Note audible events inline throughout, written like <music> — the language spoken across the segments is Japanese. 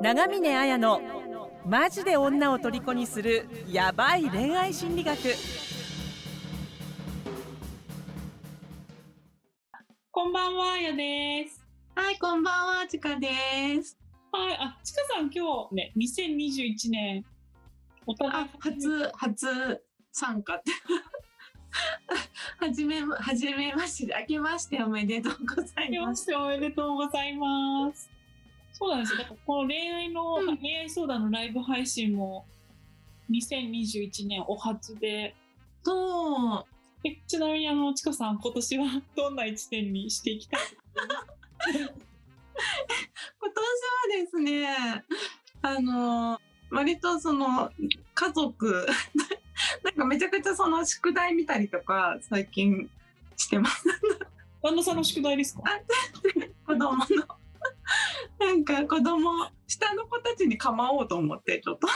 長峰綾のマジで女を虜にするヤバい恋愛心理学こんばんは、あやです。はい、こんばんは、ちかです。はい、あ、ちかさん、今日ね、2021年。お互いあ、初、初参加って。<laughs> はじめま、はじめまして、明けましておめでとうございま。明けますしておめでとうございます。そうなんですよ。だからこの恋愛の、うん恋愛相談のライブ配信も。2021年お初で。そう、えちなみに、あの、ちかさん、今年は <laughs> どんな一年にしていきたい？<laughs> 今年はですね、あの、割とその、家族、<laughs> なんかめちゃくちゃその宿題見たりとか、最近してます。旦那さんの宿題ですか？子供の。<laughs> なんか子供、下の子たちに構おうと思って、ちょっと。あ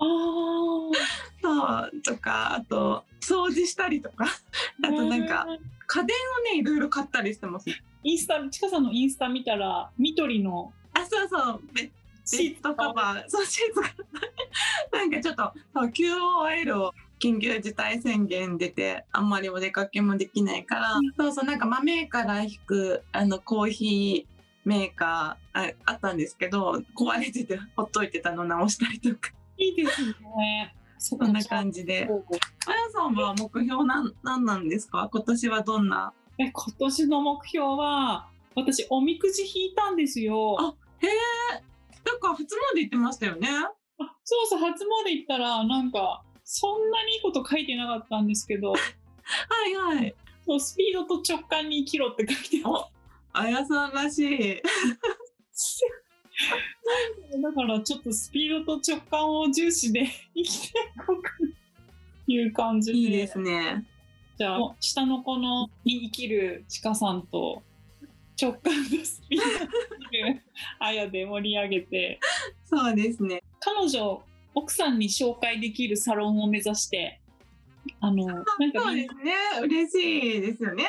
あ。そうとかあと掃除したりとか。あとなんか家電をねいろいろ買ったりしてます。インスタ、ちかさんのインスタ見たら、ニトリのあそうそう。ベベッドカバー。そうシーツが <laughs> なんかちょっと QOL を緊急事態宣言出てあんまりお出かけもできないから、うん。そうそうなんか豆から引くあのコーヒーメーカーああったんですけど壊れててほっといてたの直したりとかいいですね。そそんな感じであやさんは目標なんなんなんですか？今年はどんな？え今年の目標は私おみくじ引いたんですよ。あへえ。なんか初詣行ってましたよね。あそうそう初詣行ったらなんかそんなにいいこと書いてなかったんですけど <laughs> はいはい。そうスピードと直感に生きろって書いてああやさんらしい。た <laughs> だからちょっとスピードと直感を重視で生きていこうかいう感じでいいですね。じゃあ下の子のに生きるちかさんと直感とスピードるあやで盛り上げてそうですね。彼女奥さんに紹介できるサロンを目指してあのなんかそうですね。嬉しいですよね。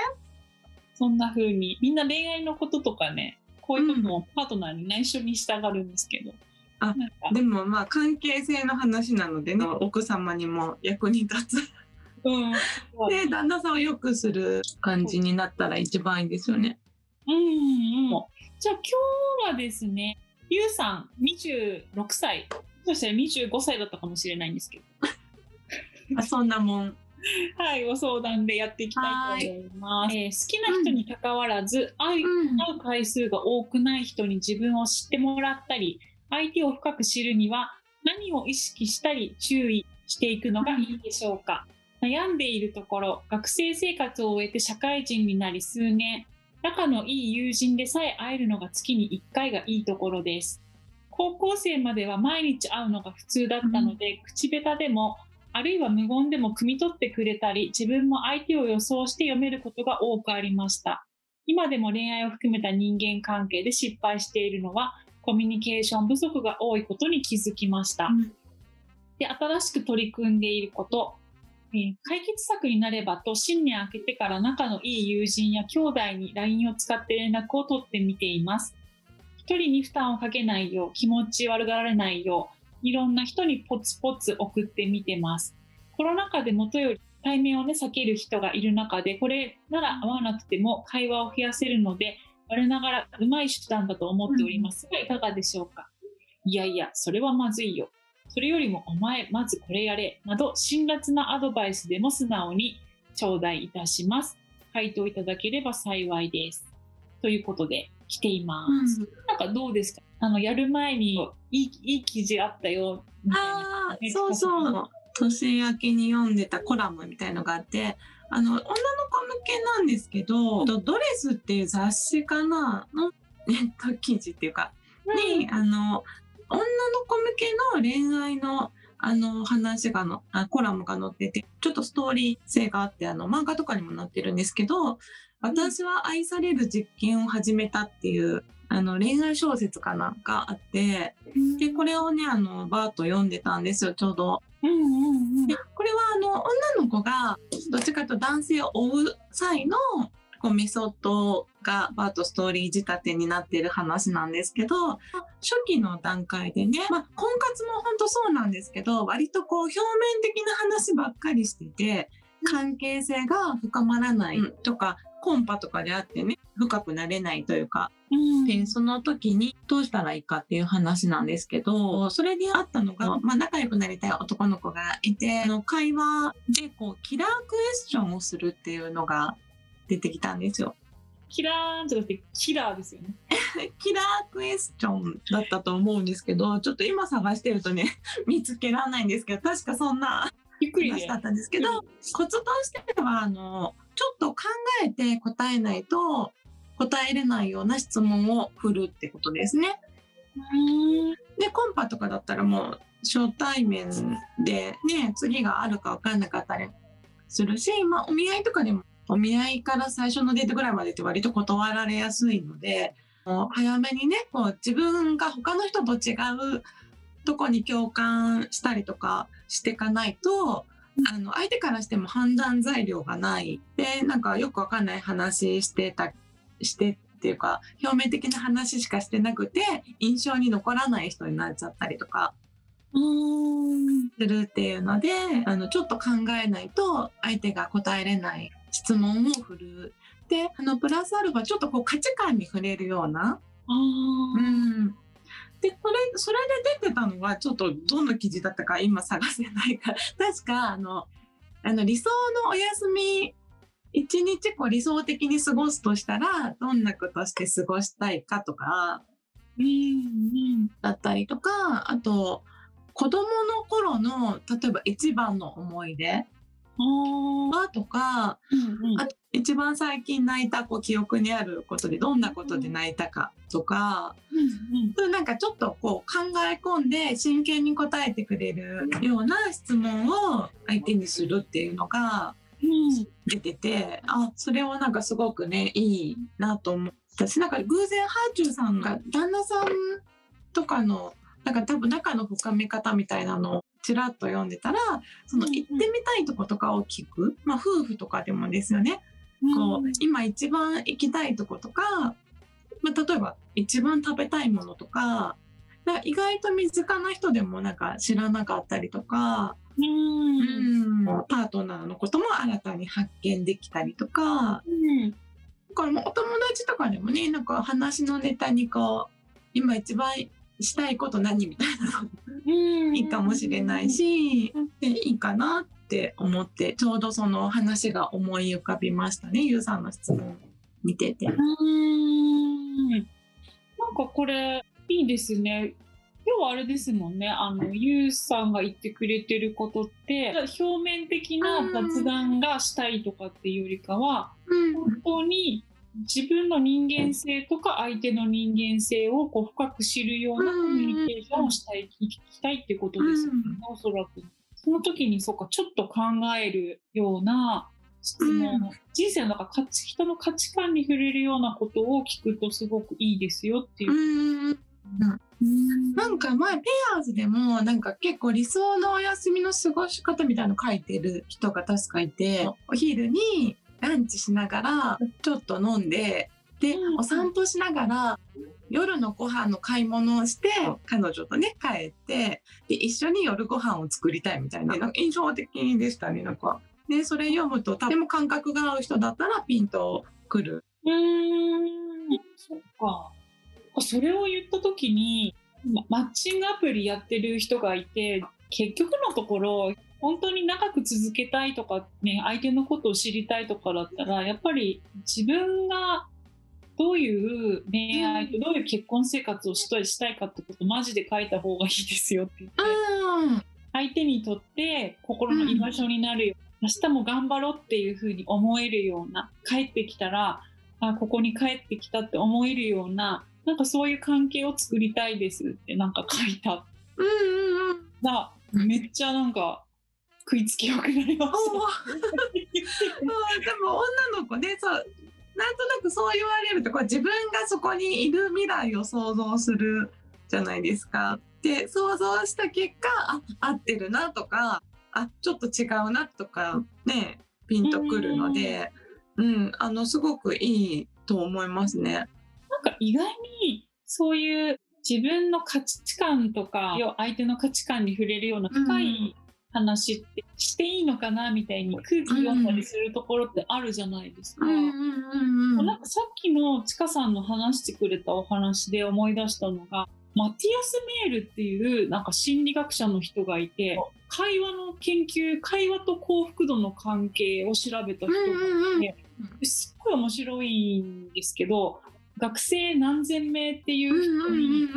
そんな風にみんな恋愛のこととかねこういうこともパートナーに内緒にしたがるんですけど、あなんか。でもまあ関係性の話なのでね、奥様にも役に立つ。うん。で、旦那さんを良くする感じになったら一番いいですよね。うんうんじゃあ今日はですねゆうさん26歳。そしたら25歳だったかもしれないんですけど。あ、そんなもん。<laughs> はいご相談でやっていきたいと思います、えー好きな人に関わらず、愛うん。会う回数が多くない人に自分を知ってもらったり相手を深く知るには何を意識したり注意していくのがいいでしょうか、悩んでいるところ学生生活を終えて社会人になり数年仲のいい友人でさえ会えるのが月に1回がいいところです。高校生までは毎日会うのが普通だったので、口下手でもあるいは無言でも汲み取ってくれたり自分も相手を予想して読めることが多くありました。今でも恋愛を含めた人間関係で失敗しているのはコミュニケーション不足が多いことに気づきました、うん。で新しく取り組んでいること、えー解決策になればと新年明けてから仲のいい友人や兄弟に LINE を使って連絡を取ってみています。一人に負担をかけないよう気持ち悪がられないよういろんな人にポツポツ送ってみてます。コロナ禍で元より対面をね避ける人がいる中でこれなら会わなくても会話を増やせるので我ながらうまい手段だと思っておりますがいかがでしょうか？いやいやそれはまずいよ。それよりもお前まずこれやれなど辛辣なアドバイスでも素直に頂戴いたします。回答いただければ幸いです。ということで来ています、なんかどうですか？あのやる前にいいいい記事あったよみたいな。ああ、そうそう。年明けに読んでたコラムみたいのがあって、あの、女の子向けなんですけど、ドレスっていう雑誌かなのネット記事っていうか、に、あの、女の子向けの恋愛の、あの、話がの、あコラムが載ってて、ちょっとストーリー性があって、あの、漫画とかにも載ってるんですけど、私は愛される実験を始めたっていう、あの、恋愛小説かながあって、で、これをね、あの、バーッと読んでたんですよ、ちょうど。うんうんうんでこれは、あの、女の子が、どっちかというと男性を追う際のこうメソッドがバートストーリー仕立てになっている話なんですけど初期の段階でね、まあ、婚活も本当そうなんですけど割とこう表面的な話ばっかりしてて関係性が深まらないとか、コンパとかであってね深くなれないというか、でその時にどうしたらいいかっていう話なんですけどそれにあったのが、まあ、仲良くなりたい男の子がいてあの会話でこうキラークエスチョンをするっていうのが出てきたんですよ。キラーじゃなくてキラーですよね。<laughs> キラークエスチョンだったと思うんですけどちょっと今探してるとね <laughs> 見つけられないんですけど確かそんなゆっくり話だったんですけど、コツとしてはあのちょっと考えて答えないと答えれないような質問を振るってことですね。でコンパとかだったらもう初対面でね次があるか分かんなかったりするし、まあ、お見合いとかでもお見合いから最初のデートぐらいまでって割と断られやすいのでもう早めにねこう自分が他の人と違うとこに共感したりとかしていかないとあの相手からしても判断材料がないでなんかよくわかんない話してたしてっていうか表面的な話しかしてなくて印象に残らない人になっちゃったりとかするっていうのであのちょっと考えないと相手が答えれない質問を振る。であのプラスアルファちょっとこう価値観に触れるような。うんでこれそれで出てたのはちょっとどの記事だったか今探せないから。<laughs> 確かあのあの理想のお休み一日こう理想的に過ごすとしたらどんなことして過ごしたいかとか、うんうん、だったりとかあと子供の頃の例えば一番の思い出とか、うんうん、あと一番最近泣いたこう記憶にあることでどんなことで泣いたかとか、うんうん、なんかちょっとこう考え込んで真剣に答えてくれるような質問を相手にするっていうのが出てて、うん、あそれはなんかすごくねいいなと思ったしなんか偶然ハーチューさんが旦那さんとかのなんか多分仲の深め方みたいなのをちらっと読んでたらその行ってみたいとことかを聞く、まあ、夫婦とかでもですよね、こう今一番行きたいとことか、まあ、例えば一番食べたいものとかか意外と身近な人でもなんか知らなかったりとか。うん。パートナーのことも新たに発見できたりとか、うん、これもお友達とかでもねなんか話のネタにこう今一番したいこと何みたいなのいいかもしれないし、でいいかなって思ってちょうどその話が思い浮かびましたね。ゆうさんの質問見てて。うん。なんかこれいいですね。今日はあれですもんね。あのゆうさんが言ってくれてることって表面的な雑談がしたいとかっていうよりかは、本当に自分の人間性とか相手の人間性をこう深く知るようなコミュニケーションをしたい、聞きたいってことですよね、おそらく。その時にそうかちょっと考えるような質問、人生の中価値人の価値観に触れるようなことを聞くとすごくいいですよっていう。なんか前ペアーズでもなんか結構理想のお休みの過ごし方みたいの書いてる人が確かいてお昼にランチしながらちょっと飲んででお散歩しながら夜のご飯の買い物をして彼女とね帰ってで一緒に夜ご飯を作りたいみたいななんか印象的でしたねなんか。でそれ読むととても感覚が合う人だったらピンとくる。うんそっかそれを言った時にマッチングアプリやってる人がいて結局のところ本当に長く続けたいとかね相手のことを知りたいとかだったらやっぱり自分がどういう恋愛とどういう結婚生活をしたいしたいかってことマジで書いた方がいいですよって言って、相手にとって心の居場所になるよ、うん、明日も頑張ろうっていうふうに思えるような帰ってきたらあここに帰ってきたって思えるようななんかそういう関係を作りたいですってなんか書いた。うんうんうん。だめっちゃなんか食いつきよくなりました。<laughs> でも女の子ねそうなんとなくそう言われるとこう自分がそこにいる未来を想像するじゃないですか。で想像した結果あ合ってるなとかあちょっと違うなとかねピンとくるので。うん、あのすごくいいと思いますね。なんか意外にそういう自分の価値観とか相手の価値観に触れるような深い話ってしていいのかなみたいに空気読んだりするところってあるじゃないですか。なんかさっきのちかさんの話してくれたお話で思い出したのがマティアス・メールっていうなんか心理学者の人がいて会話の研究会話と幸福度の関係を調べた人がいてすっごい面白いんですけど学生何千名っていう人に、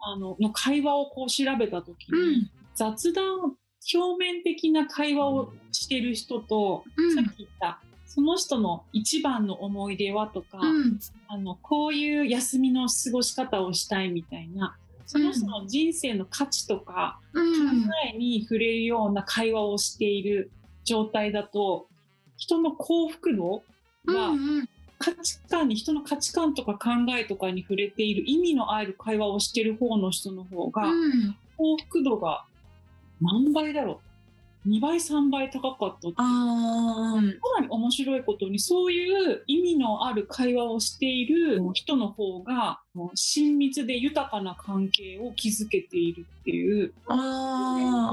あのの会話をこう調べた時に、雑談表面的な会話をしてる人と、さっき言ったその人の一番の思い出はとか、あのこういう休みの過ごし方をしたいみたいなその人の人生の価値とか、考えに触れるような会話をしている状態だと人の幸福度が価値観に人の価値観とか考えとかに触れている意味のある会話をしてる方の人の方が、幸福度が何倍だろう。2倍3倍高かった。かなり面白いことにそういう意味のある会話をしている人の方が親密で豊かな関係を築けているっていう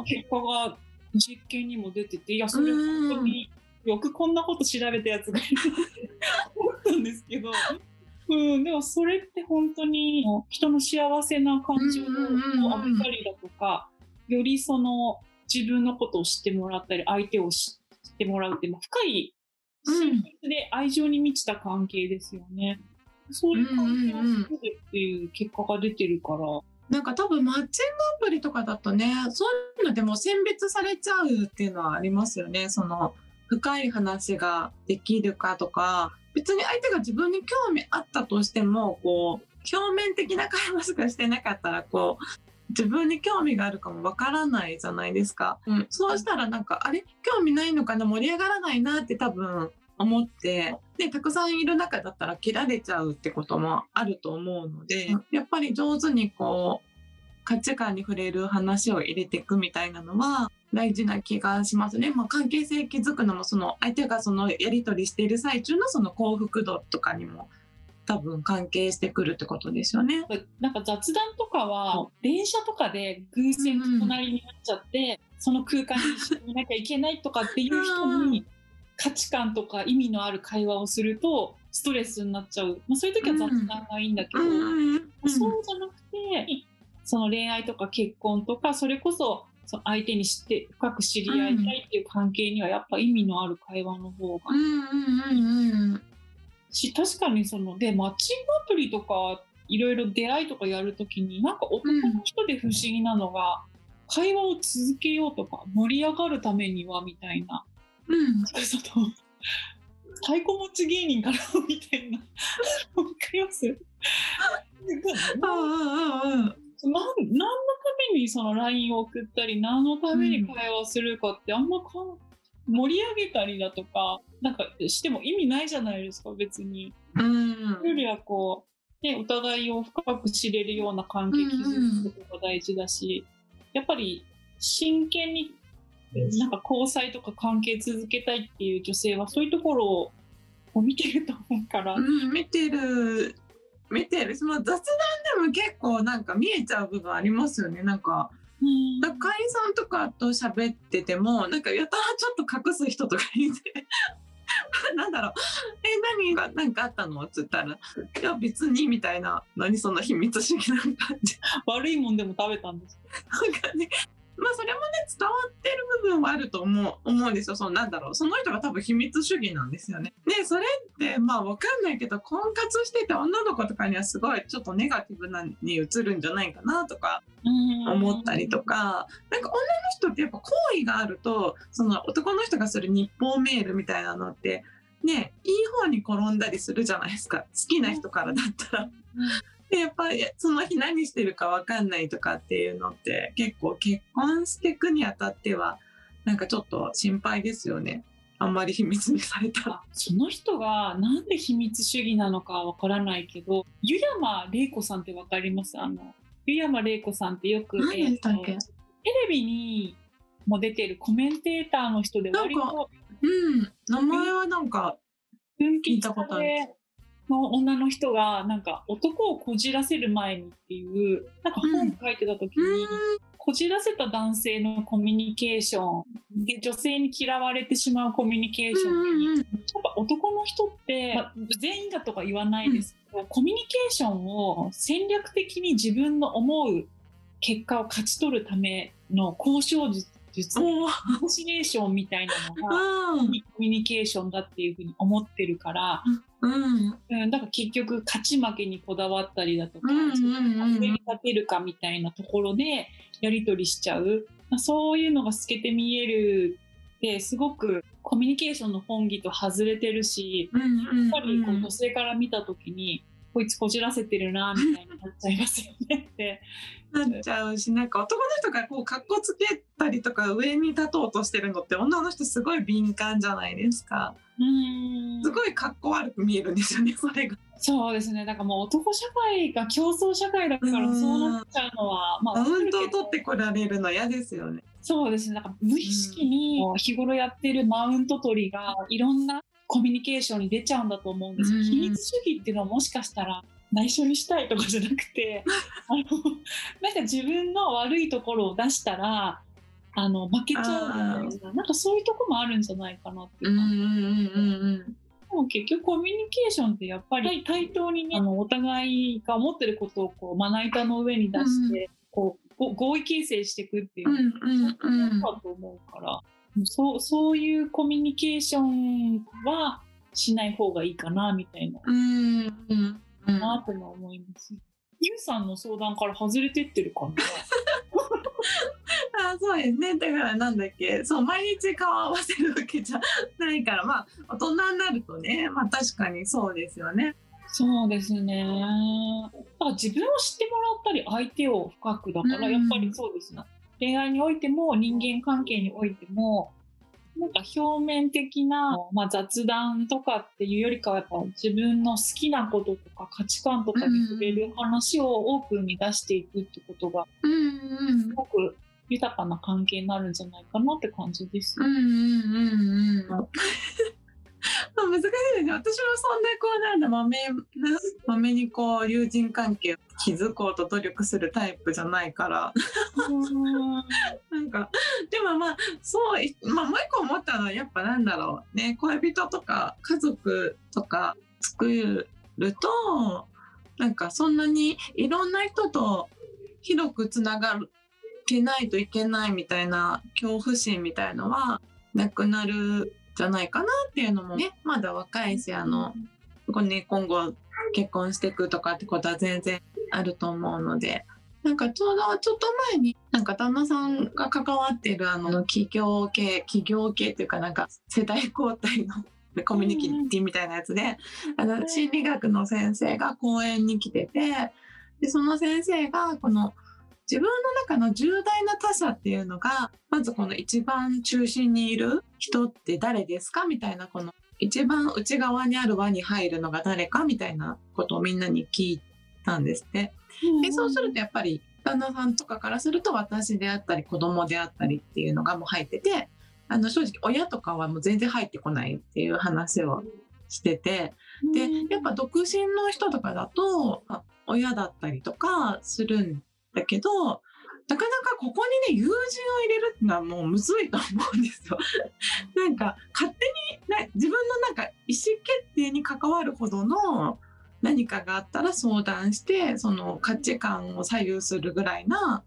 結果が実験にも出てていやそれ本当によくこんなこと調べたやつがいる思ったんですけど。うん、でもそれって本当に人の幸せな感情を浴びたりだとか、よりその自分のことを知ってもらったり相手を知ってもらうって、まあ、深い親密で愛情に満ちた関係ですよね。そういう関係を作るっていう結果が出てるから。なんか多分マッチングアプリとかだとねそういうのでも選別されちゃうっていうのはありますよね。その深い話ができるかとか別に相手が自分に興味あったとしてもこう表面的な会話しかしてなかったらこう自分に興味があるかもわからないじゃないですか、うん、そうしたらなんかあれ？興味ないのかな？盛り上がらないなって多分思ってでたくさんいる中だったら切られちゃうってこともあると思うので、うん、やっぱり上手にこう価値観に触れる話を入れていくみたいなのは大事な気がしますね。まあ、関係性築くのもその相手がそのやり取りしている最中のその幸福度とかにも多分関係してくるってことですよね。なんか雑談とかは電車とかで偶然隣になっちゃって、うん、その空間に一緒にいなきゃいけないとかっていう人に価値観とか意味のある会話をするとストレスになっちゃう、まあ、そういう時は雑談がいいんだけど、うん、そうじゃなくてその恋愛とか結婚とかそれこそその相手に知って深く知り合いたいっていう関係にはやっぱ意味のある会話の方が。し確かにそのでマッチングアプリとかいろいろ出会いとかやるときになんか男の人で不思議なのが、うん、会話を続けようとか盛り上がるためにはみたいな、うん、その太鼓持ち芸人からみたいな。わかります何のためにその LINE を送ったり何のために会話をするかってあんまか盛り上げたりだとかなんかしても意味ないじゃないですか別に。うん、よりはこう、ね、お互いを深く知れるような関係築くことが大事だし、やっぱり真剣になんか交際とか関係続けたいっていう女性はそういうところを見てると思うから。うん、見てる。見てる。その雑談でも結構なんか見えちゃう部分ありますよね。なんかだ会員さんとかと喋っててもなんかやたらちょっと隠す人とかいて。<laughs> なんだろう「え何が何かあったの?」っつったら「いや別に」みたいな。何そんな秘密主義な感じ悪いもんでも食べたんですなんかねまあそれもね伝わってる部分はあると思う思うんですよ。そのなんだろうその人が多分秘密主義なんですよね。でそれってまあ分かんないけど婚活してて女の子とかにはすごいちょっとネガティブなに映るんじゃないかなとか思ったりとか。なんか女の人ってやっぱ好意があるとその男の人がする日報メールみたいなのってねいい方に転んだりするじゃないですか。好きな人からだったら。でやっぱり <laughs> その日何してるか分かんないとかっていうのって結構結婚していくにあたってはなんかちょっと心配ですよね。あんまり秘密にされたら。その人がなんで秘密主義なのかわからないけど、湯山玲子さんってわかります？あの、湯山玲子さんってよく、えー、テレビにも出てるコメンテーターの人で割と。うん、名前はなんか分聞いたことある泌の女の人がなんか男をこじらせる前にっていうなんか本書いてた時に、こじらせた男性のコミュニケーションで女性に嫌われてしまうコミュニケーションに、やっぱ男の人って、まあ全員だとか言わないですけど、コミュニケーションを戦略的に自分の思う結果を勝ち取るための交渉術術おーネゴシエーションみたいなのがうん。コミュニケーションだっていうふうに思ってるから、うん。うん、だから結局勝ち負けにこだわったりだとか、うんうに立てるかみたいなところでやり取りしちゃう、まあそういうのが透けて見えるってすごくコミュニケーションの本義と外れてるしやっぱりこう女性から見た時にこいつこじらせてるなみたいになっちゃいますよねって。なっちゃうしなんか男の人がこう格好つけたりとか上に立とうとしてるのって女の人すごい敏感じゃないですかうんすごい格好悪く見えるんですよねそれがそうですね。だからもう男社会が競争社会だからうんそうなっちゃうのは、まあ、マウントを取ってこられるの嫌ですよねそうですね。なんか無意識に日頃やってるマウント取りがいろんなコミュニケーションに出ちゃうんだと思うんですよ。うん。秘密主義っていうのはもしかしたら内緒にしたいとかじゃなくて、<laughs> あのなんか自分の悪いところを出したら、あの負けちゃうじゃないですか。なんかそういうとこもあるんじゃないかなっていううん感じうんうんうん。でも結局コミュニケーションってやっぱり対等にね。あのお互いが思ってることをこうまな板の上に出して、こうご合意形成していくっていううんうんうん。だと思うから、そうそういうコミュニケーションはしない方がいいかなみたいな。うんうんうん。なとも思います。ゆうさんの相談から外れてってるかな <laughs> あそうですね。だからなんだっけ。そう毎日顔合わせるわけじゃないから。まあ大人になるとね。まあ確かにそうですよね。そうですね。だから自分を知ってもらったり相手を深くだからうん。やっぱりそうですね。恋愛においても人間関係においてもなんか表面的な、まあ、雑談とかっていうよりかはやっぱ自分の好きなこととか価値観とかに触れる話をオープンに出していくってことがすごく豊かな関係になるんじゃないかなって感じです。うんうんうんうん。<laughs> まあ難しいですね。私もそんなこうなんだ。まめなまめにこう友人関係を築こうと努力するタイプじゃないから。<laughs> なんかでもまあそういまあもう一個思ったのはやっぱなんだろうね。恋人とか家族とか作るとなんかそんなにいろんな人と広くつながけないといけないみたいな恐怖心みたいのはなくなるじゃないかなっていうのもねまだ若いしあのね今後結婚していくとかってことは全然あると思うのでなんかちょうどちょっと前になんか旦那さんが関わってるあの企業系企業系っていうかなんか世代交代の <laughs> コミュニティみたいなやつであの心理学の先生が講演に来ててでその先生がこの自分の中の重大な他者っていうのがまずこの一番中心にいる人って誰ですかみたいなこの一番内側にある輪に入るのが誰かみたいなことをみんなに聞いたんですって。でそうするとやっぱり旦那さんとかからすると私であったり子供であったりっていうのがもう入っててあの正直親とかはもう全然入ってこないっていう話をしててでやっぱ独身の人とかだとあ親だったりとかするんだけどなかなかここにね友人を入れるってのはもうむずいと思うんですよ。<laughs> なんか勝手にな自分のなんか意思決定に関わるほどの何かがあったら相談してその価値観を左右するぐらいな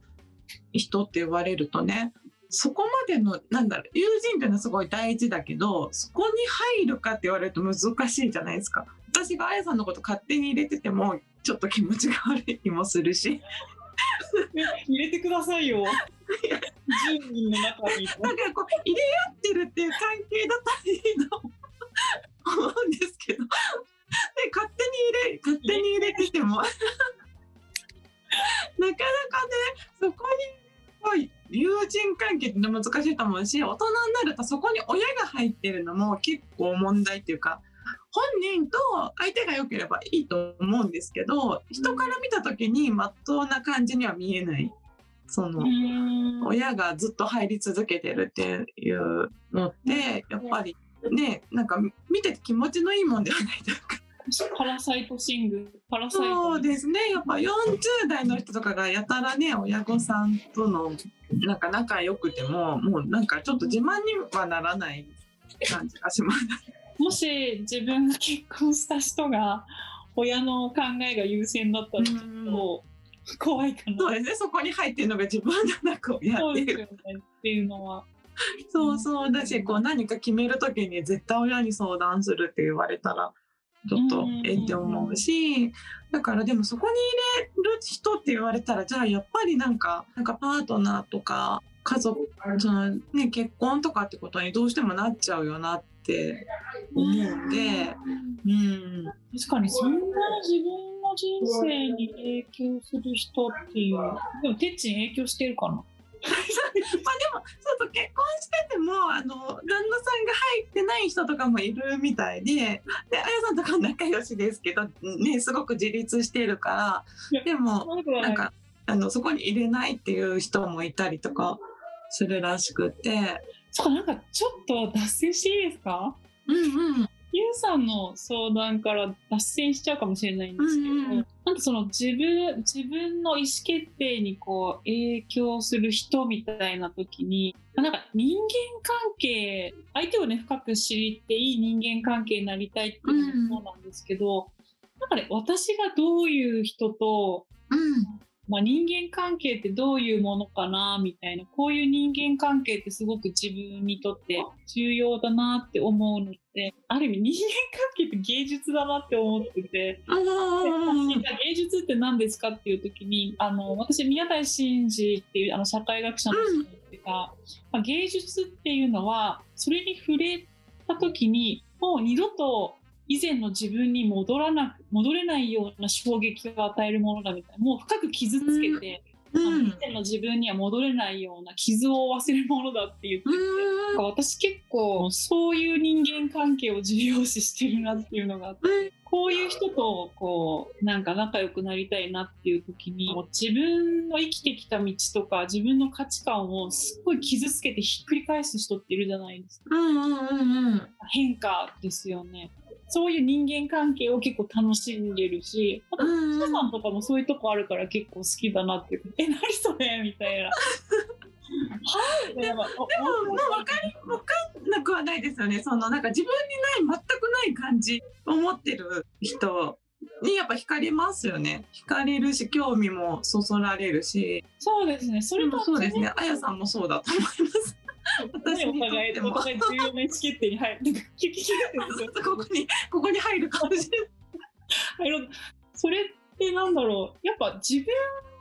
人って言われるとねそこまでのなんだろう友人っていうのはすごい大事だけどそこに入るかって言われると難しいじゃないですか。私があやさんのこと勝手に入れててもちょっと気持ちが悪い気もするし入れてくださいよ。10人の中に。なんかこう入れ合ってるっていう関係だったらいいと思うんですけどで勝手に入れ勝手に入れてても <laughs> なかなかねそこに友人関係って難しいと思うし大人になるとそこに親が入ってるのも結構問題っていうか本人と相手が良ければいいと思うんですけど人から見た時にまっとうな感じには見えないその。親がずっと入り続けてるっていうのってやっぱりねなんか見てて気持ちのいいもんではないというか。パラサイトシング、パラサイト。そうですね。やっぱ40代の人とかがやたらね、親御さんとのなんか仲良くても、もうなんかちょっと自慢にはならない感じがします。もし自分が結婚した人が親の考えが優先だったらちょっと怖いかな。そうですね。そこに入ってるのが自分じゃなく親そうっていう。ですよねっていうのは。そうそうだし、こう何か決めるときに絶対親に相談するって言われたら、ちょっとうんえって思うし、だからでもそこに入れる人って言われたら、じゃあやっぱりなんか、なんかパートナーとか家族、そのね、結婚とかってことにどうしてもなっちゃうよなって思うんで、うん。確かにそんなに自分の人生に影響する人っていう。でもてっちん影響してるかな？まあでもそう結婚しててもあの旦那さんが入ってない人とかもいるみたいで。であやさんとか仲良しですけどねすごく自立してるから。でもなんかあのそこに入れないっていう人もいたりとかするらしくてそうなんかちょっと脱線していいですか？うんうん。ゆうさんの相談から脱線しちゃうかもしれないんですけど、うんうんなんかその自分自分の意思決定にこう影響する人みたいな時になんか人間関係相手をね深く知っていい人間関係になりたいっていうのもそうなんですけど、なんかね私がどういう人とうんまあ、人間関係ってどういうものかなみたいなこういう人間関係ってすごく自分にとって重要だなって思うのってある意味人間関係って芸術だなって思ってて。であー。じゃあ芸術って何ですかっていう時にあの私宮台真司っていうあの社会学者の人が言ってた、まあ、芸術っていうのはそれに触れた時にもう二度と以前の自分に戻らな戻れないような衝撃を与えるものだみたいなもう深く傷つけて、あのうん。以前の自分には戻れないような傷を負わせるものだって言ってて、なんか私結構そういう人間関係を重要視してるなっていうのがあってこういう人とこうなんか仲良くなりたいなっていう時に自分の生きてきた道とか自分の価値観をすっごい傷つけてひっくり返す人っているじゃないですか。うんうんうんうん。変化ですよねそういう人間関係を結構楽しんでるしあとさんとかもそういうとこあるから結構好きだなっていうえ何それ？みたいなはいでもでも、まあ、分かり、分かんなくはないですよね。その、なんか自分にない、全くない感じを持ってる人にやっぱ惹かれますよね。惹かれるし、興味もそそられるし。そうですねそれとそうですね。あやさんもそうだと思います。私お互い。お互い重要な意思決定に入るなんかキュキュキュってですよここに、ここに入るかもしれない。入ろうそれってなんだろうやっぱ自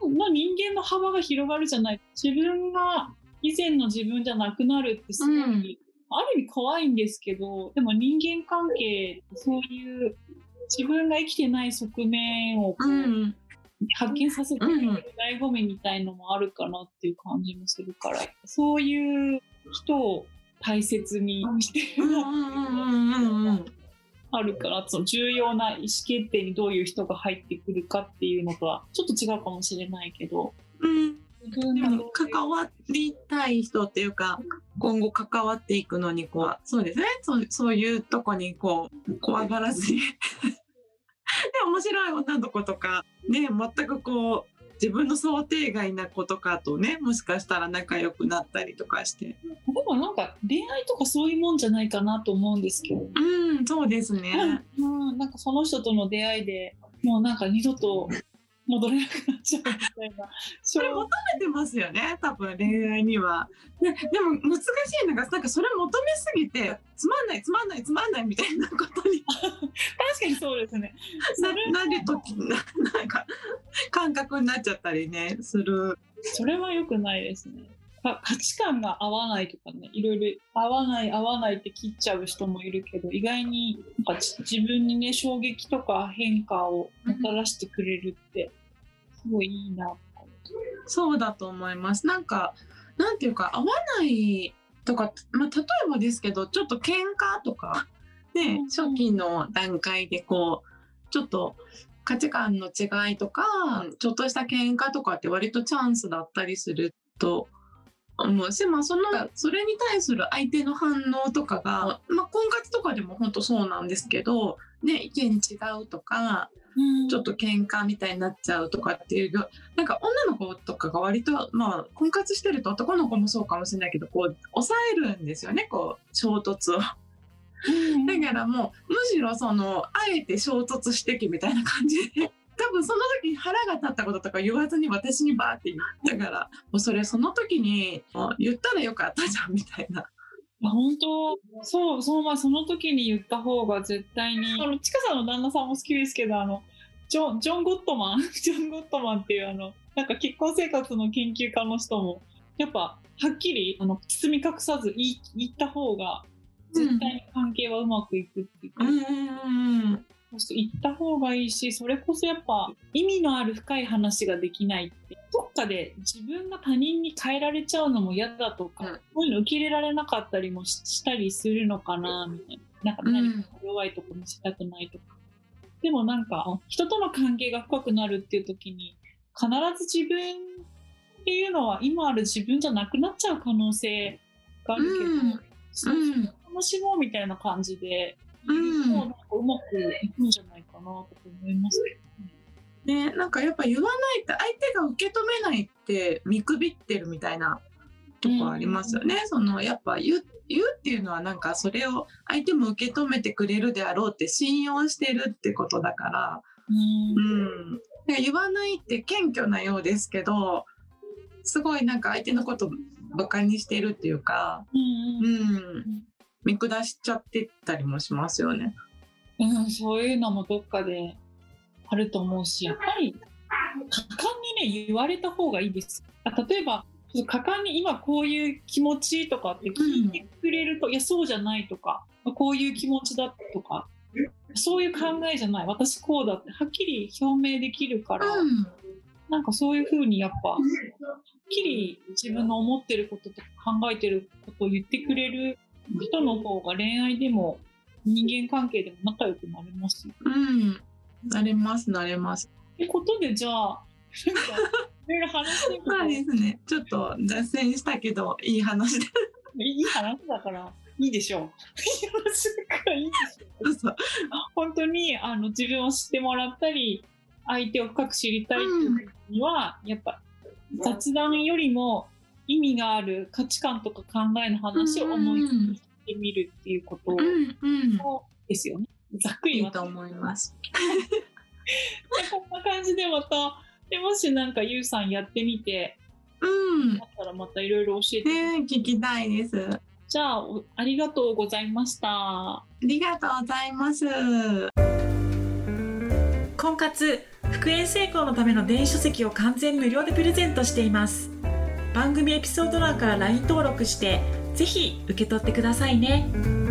分の人間の幅が広がるじゃない自分が以前の自分じゃなくなるってすごい、うんある意味怖いんですけどでも人間関係ってそういう自分が生きてない側面をこううん。発見させてくれる醍醐味みたいのもあるかなっていう感じもするからそういう人を大切にしてる。あるからその重要な意思決定にどういう人が入ってくるかっていうのとはちょっと違うかもしれないけど。うん。でがも関わりたい人っていうか今後関わっていくのにこうそうですね。そうそういうとこにこう怖がらずに。<laughs> で面白い女の子とかね全くこう自分の想定外な子とかとねもしかしたら仲良くなったりとかして。でもなんか恋愛とかそういうもんじゃないかなと思うんですけど、うんそうですね。うん、なんかその人との出会いでもうなんか二度と戻れなくなっちゃうみたいな。<laughs> それ求めてますよね多分恋愛には。ででも難しいのがなんかそれ求めすぎてつまんないつまんないつまんないみたいなことに。<laughs> 確かにそうですね。ななるときななんか感覚になっちゃったりねする。それは良くないですね。か価値観が合わないとかねいろいろ合わない合わないって切っちゃう人もいるけど意外になんかじ自分にね衝撃とか変化をもたらしてくれるってすごいいいなそうだと思います。なんかなんていうか合わないとか、まあ、例えばですけどちょっと喧嘩とかねうん初期の段階でこうちょっと価値観の違いとかちょっとした喧嘩とかって割とチャンスだったりすると思う。し、まあ、そのそれに対する相手の反応とかが、まあ、婚活とかでも本当そうなんですけど、ね、意見違うとかちょっと喧嘩みたいになっちゃうとかっていうなんか女の子とかが割と、まあ、婚活してると男の子もそうかもしれないけどこう抑えるんですよねこう衝突を。だからもうむしろそのあえて衝突してけみたいな感じで多分その時に腹が立ったこととか言わずに私にバーって言ったからもうそれその時に言ったらよかったじゃんみたいな。本当そうそうまあその時に言った方が絶対にあのちかさんの旦那さんも好きですけどあのジョンジョン・ゴットマン <laughs> ジョン・ゴットマンっていうあのなんか結婚生活の研究家の人もやっぱはっきりあの包み隠さず言言った方が絶対に関係はうまくいくっていうか、うん言った方がいいしそれこそやっぱ意味のある深い話ができないってどっかで自分が他人に変えられちゃうのも嫌だとか、うん、そういうの受け入れられなかったりもしたりするのかなみたいな。なんか何か弱いとこ見せたくないとか、うん、でもなんか人との関係が深くなるっていう時に必ず自分っていうのは今ある自分じゃなくなっちゃう可能性があるけど、うん、そう楽しもうみたいな感じでうん、なんかうまくいくん。じゃないかなと思いますね。なんかやっぱ言わないと相手が受け止めないって見くびってるみたいなとこありますよね。うん、そのやっぱ言う言うっていうのはなんかそれを相手も受け止めてくれるであろうって信用してるってことだから、うん、うん、言わないって謙虚なようですけどすごいなんか相手のことバカにしてるっていうか、うん、うん見下しちゃってたりもしますよね。うん、そういうのもどっかであると思うし、やっぱり果敢にね、言われた方がいいです。あ例えば、果敢に今こういう気持ちとかって聞いてくれると、うん、いや、そうじゃないとか、こういう気持ちだとか、そういう考えじゃない、私こうだってはっきり表明できるから、うん、なんかそういうふうにやっぱ、はっきり自分の思ってることとか考えてることを言ってくれる人の方が恋愛でも人間関係でも仲良くなれますうん。なれます、なれます。ってことで、じゃあ、なんか、いろいろ話してそうですね。ちょっと脱線したけど、いい話で。いい話だから、いいでしょう。いい話だからいいでしょう。そう本当にあの自分を知ってもらったり、相手を深く知りたいっていうには、うん、やっぱ雑談よりも意味がある価値観とか考えの話を思いついてみるっていうことですよね。ざっくりいいと思います。<laughs> こんな感じでまたでもしなんかゆうさんやってみて、うん、あったらまたいろいろ教えて、ね、聞きたいです。じゃあありがとうございました。ありがとうございます。婚活復縁成功のための電子書籍を完全無料でプレゼントしています。番組エピソード欄から LINE 登録してぜひ受け取ってくださいね。